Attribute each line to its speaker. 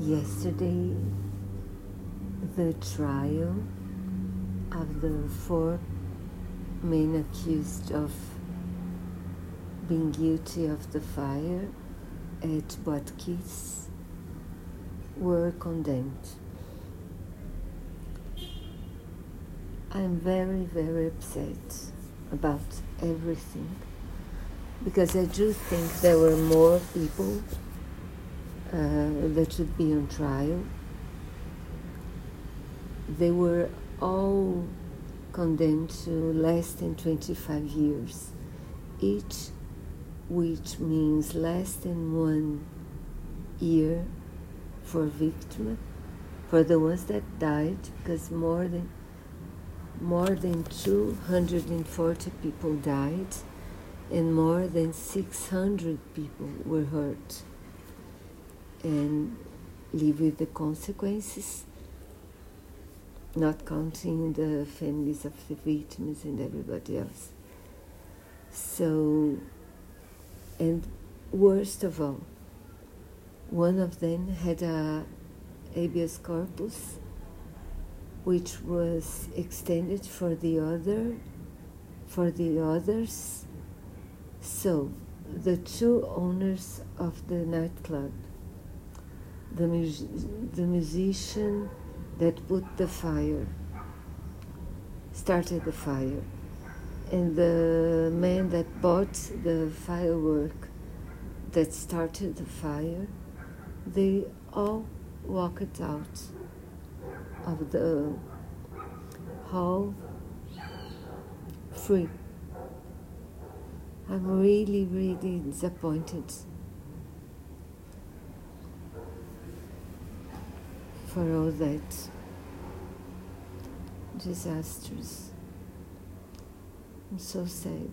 Speaker 1: yesterday the trial of the four men accused of being guilty of the fire at Boate Kiss were condemned. I'm very, very upset about everything because I do think there were more people Uh, that should be on trial. They were all condemned to less than 25 years, each, which means less than one year for victim, for the ones that died, because more than more than 240 people died and more than 600 people were hurt and live with the consequences, not counting the families of the victims and everybody else. So, and worst of all, one of them had a habeas corpus which was extended for the other for the others so the two owners of the nightclub the, the musician that put the fire, started the fire, and the man that bought the firework that started the fire, they all walked out of the hall free. I'm really, really disappointed. For all that disasters. I'm so sad.